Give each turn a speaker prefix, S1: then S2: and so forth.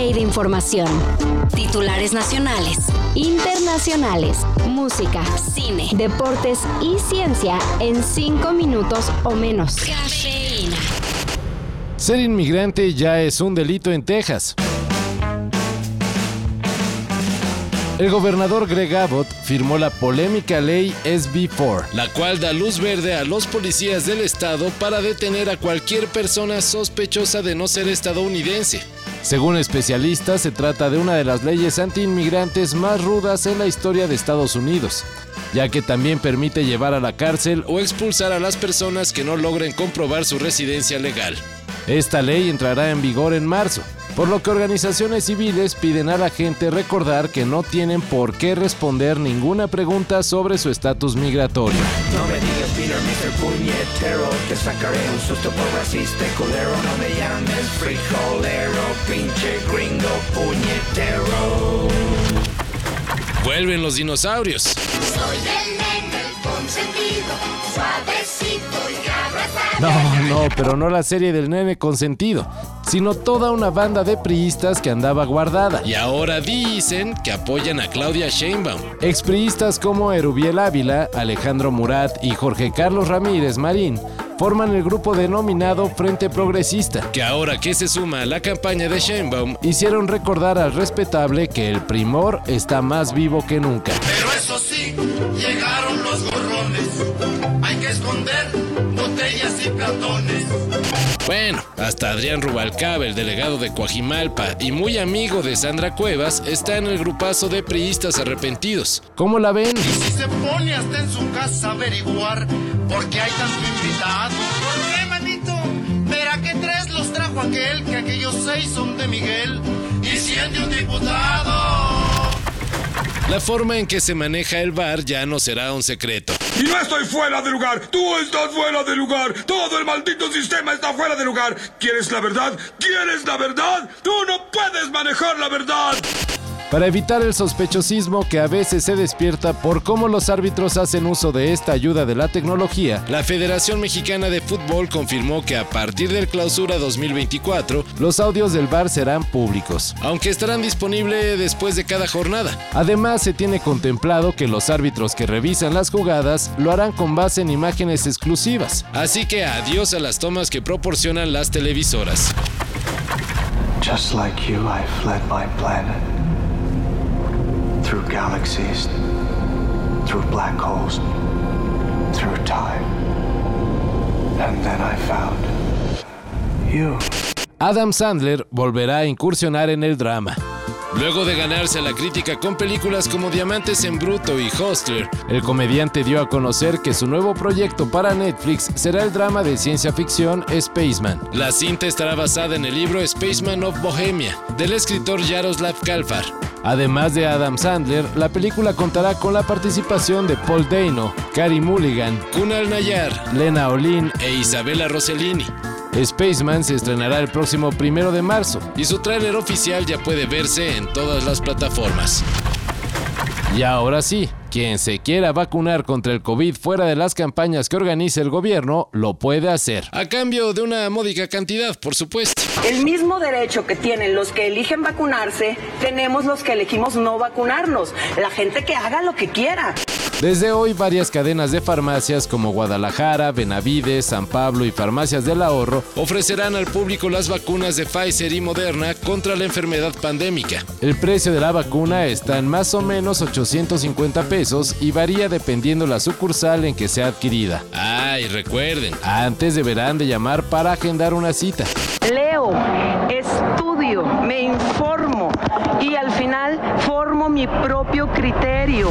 S1: de información. Titulares nacionales, internacionales, música, cine, deportes y ciencia en 5 minutos o menos.
S2: Ser inmigrante ya es un delito en Texas. El gobernador Greg Abbott firmó la polémica ley SB4, la cual da luz verde a los policías del estado para detener a cualquier persona sospechosa de no ser estadounidense. Según especialistas, se trata de una de las leyes antiinmigrantes más rudas en la historia de Estados Unidos, ya que también permite llevar a la cárcel o expulsar a las personas que no logren comprobar su residencia legal. Esta ley entrará en vigor en marzo, por lo que organizaciones civiles piden a la gente recordar que no tienen por qué responder ninguna pregunta sobre su estatus migratorio.
S3: No me digas Peter, Mr. Puñetero, que sacaré un susto por culero. No me llames frijolero, pinche gringo puñetero.
S2: Vuelven los dinosaurios.
S4: Soy el nene consentido, suavecito y abrazado.
S2: No, no, pero no la serie del nene consentido, sino toda una banda de priistas que andaba guardada. Y ahora dicen que apoyan a Claudia Sheinbaum. Expriistas como Erubiel Ávila, Alejandro Murat y Jorge Carlos Ramírez Marín forman el grupo denominado Frente Progresista, que ahora que se suma a la campaña de Sheinbaum, hicieron recordar al respetable que el primor está más vivo que nunca.
S5: Pero eso sí, llegaron los gorrones. Hay que esconder botellas y platones.
S2: Bueno, hasta Adrián Rubalcaba, el delegado de Coajimalpa y muy amigo de Sandra Cuevas, está en el grupazo de priistas arrepentidos. ¿Cómo la ven?
S5: Si se pone hasta en su casa a averiguar por qué hay tanto invitado. ¿Por qué, manito? Verá que tres los trajo aquel, que aquellos seis son de Miguel. Y cien de un diputado.
S2: La forma en que se maneja el bar ya no será un secreto.
S6: Y no estoy fuera de lugar, tú estás fuera de lugar, todo el maldito sistema está fuera de lugar. ¿Quieres la verdad? ¿Quieres la verdad? Tú no puedes manejar la verdad.
S2: Para evitar el sospechosismo que a veces se despierta por cómo los árbitros hacen uso de esta ayuda de la tecnología, la Federación Mexicana de Fútbol confirmó que a partir del clausura 2024, los audios del VAR serán públicos, aunque estarán disponibles después de cada jornada. Además, se tiene contemplado que los árbitros que revisan las jugadas lo harán con base en imágenes exclusivas. Así que adiós a las tomas que proporcionan las televisoras.
S7: Just like you, I fled my planet. Through galaxies, through black holes, through time. And then I found you.
S2: Adam Sandler volverá a incursionar en el drama. Luego de ganarse la crítica con películas como Diamantes en Bruto y Hostler, el comediante dio a conocer que su nuevo proyecto para Netflix será el drama de ciencia ficción Spaceman. La cinta estará basada en el libro Spaceman of Bohemia, del escritor Jaroslav Kalfar. Además de Adam Sandler, la película contará con la participación de Paul Dano, Carey Mulligan, Kunal Nayar, Lena Olin e Isabella Rossellini. Spaceman se estrenará el próximo primero de marzo y su tráiler oficial ya puede verse en todas las plataformas. Y ahora sí, quien se quiera vacunar contra el COVID fuera de las campañas que organiza el gobierno, lo puede hacer. A cambio de una módica cantidad, por supuesto.
S8: El mismo derecho que tienen los que eligen vacunarse, tenemos los que elegimos no vacunarnos. La gente que haga lo que quiera.
S2: Desde hoy, varias cadenas de farmacias como Guadalajara, Benavides, San Pablo y Farmacias del Ahorro ofrecerán al público las vacunas de Pfizer y Moderna contra la enfermedad pandémica. El precio de la vacuna está en más o menos 850 pesos y varía dependiendo la sucursal en que sea adquirida. Ah, y recuerden, antes deberán de llamar para agendar una cita.
S8: Leo, estudio, me informo y al final formo mi propio criterio.